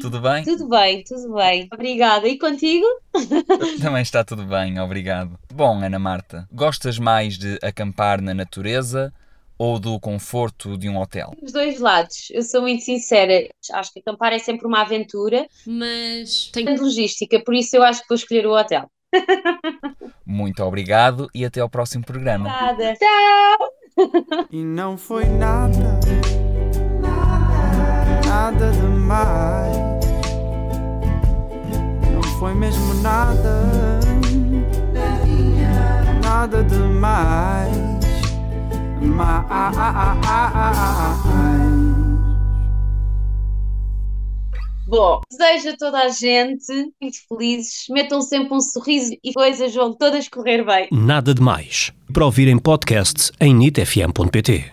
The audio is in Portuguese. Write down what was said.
tudo bem? tudo bem, tudo bem. Obrigada. E contigo? Também está tudo bem, obrigado. Bom, Ana Marta, gostas mais de acampar na natureza ou do conforto de um hotel? Os dois lados. Eu sou muito sincera. Acho que acampar é sempre uma aventura, mas tem logística, por isso eu acho que vou escolher o hotel. Muito obrigado e até ao próximo programa. Nada. Tchau! E não foi nada foi mesmo nada, nada demais. Mais. Bom, desejo a toda a gente muito felizes. Metam sempre um sorriso e coisas vão todas correr bem. Nada de Mais. Para ouvir em podcast em nitfm.pt.